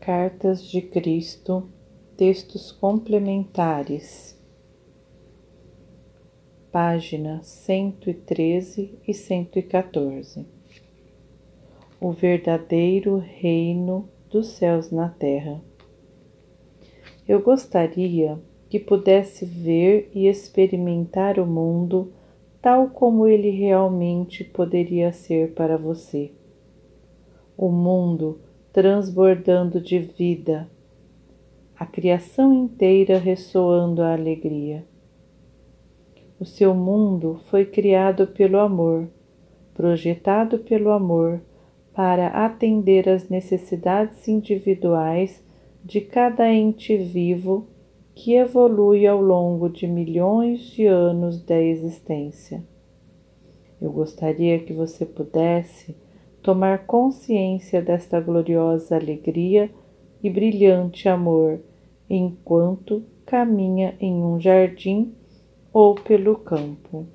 Cartas de Cristo, textos complementares, página 113 e 114. O verdadeiro reino dos céus na terra. Eu gostaria que pudesse ver e experimentar o mundo tal como ele realmente poderia ser para você. O mundo transbordando de vida, a criação inteira ressoando a alegria. O seu mundo foi criado pelo amor, projetado pelo amor, para atender às necessidades individuais de cada ente vivo que evolui ao longo de milhões de anos da existência. Eu gostaria que você pudesse tomar consciência desta gloriosa alegria e brilhante amor enquanto caminha em um jardim ou pelo campo.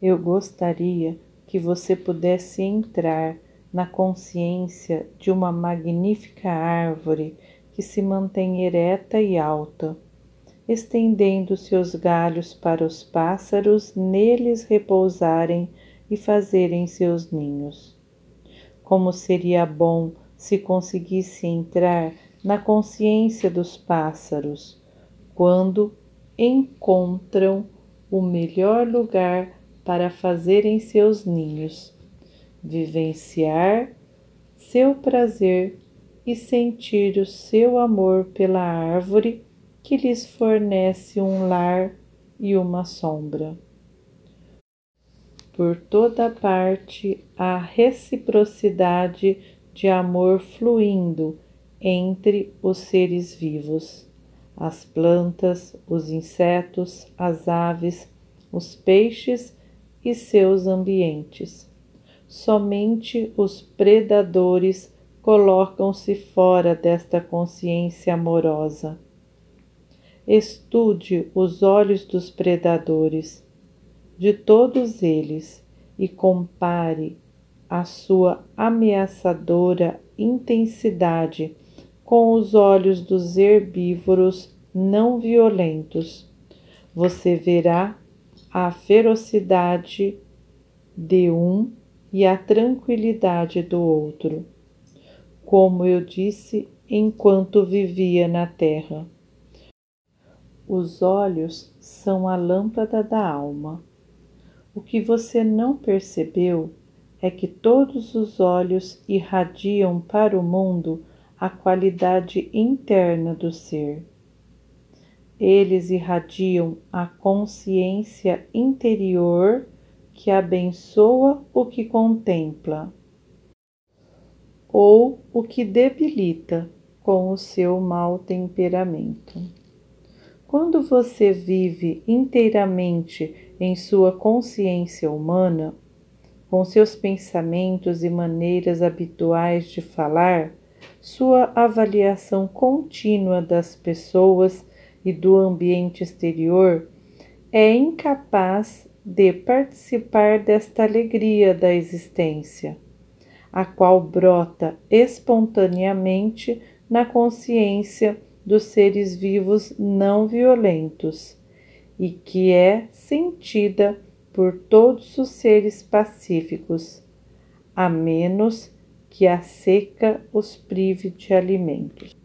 Eu gostaria que você pudesse entrar na consciência de uma magnífica árvore que se mantém ereta e alta, estendendo seus galhos para os pássaros neles repousarem e fazerem seus ninhos. Como seria bom se conseguisse entrar na consciência dos pássaros quando encontram o melhor lugar para fazerem seus ninhos, vivenciar seu prazer e sentir o seu amor pela árvore que lhes fornece um lar e uma sombra. Por toda parte há reciprocidade de amor fluindo entre os seres vivos, as plantas, os insetos, as aves, os peixes e seus ambientes. Somente os predadores colocam-se fora desta consciência amorosa. Estude os olhos dos predadores, de todos eles, e compare a sua ameaçadora intensidade com os olhos dos herbívoros não violentos. Você verá a ferocidade de um e a tranquilidade do outro como eu disse enquanto vivia na terra. Os olhos são a lâmpada da alma. O que você não percebeu é que todos os olhos irradiam para o mundo a qualidade interna do ser. Eles irradiam a consciência interior que abençoa o que contempla ou o que debilita com o seu mau temperamento. Quando você vive inteiramente em sua consciência humana, com seus pensamentos e maneiras habituais de falar, sua avaliação contínua das pessoas e do ambiente exterior é incapaz de participar desta alegria da existência a qual brota espontaneamente na consciência dos seres vivos não violentos e que é sentida por todos os seres pacíficos, a menos que a seca os prive de alimentos.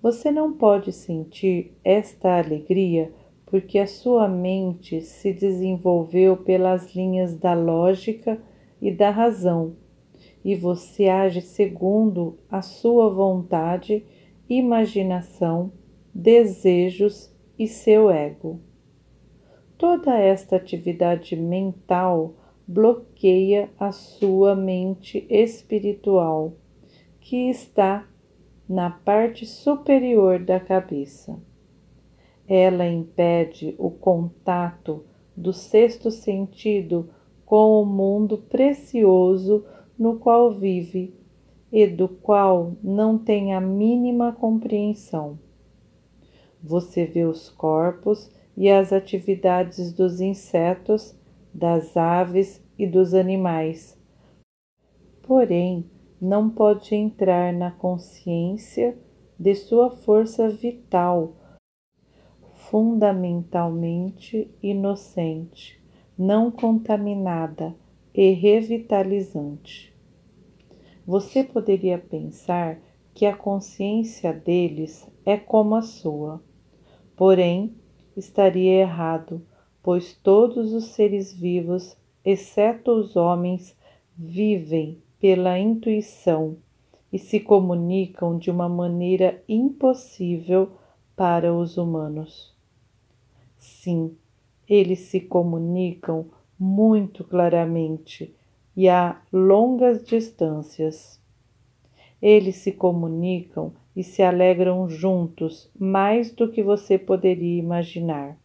Você não pode sentir esta alegria porque a sua mente se desenvolveu pelas linhas da lógica e da razão e você age segundo a sua vontade, imaginação, desejos e seu ego. Toda esta atividade mental bloqueia a sua mente espiritual, que está na parte superior da cabeça. Ela impede o contato do sexto sentido com o mundo precioso no qual vive e do qual não tem a mínima compreensão. Você vê os corpos e as atividades dos insetos, das aves e dos animais. Porém, não pode entrar na consciência de sua força vital, fundamentalmente inocente, não contaminada e revitalizante. Você poderia pensar que a consciência deles é como a sua, porém estaria errado, pois todos os seres vivos, exceto os homens, vivem pela intuição e se comunicam de uma maneira impossível para os humanos. Sim, eles se comunicam muito claramente e a longas distâncias. Eles se comunicam e se alegram juntos mais do que você poderia imaginar.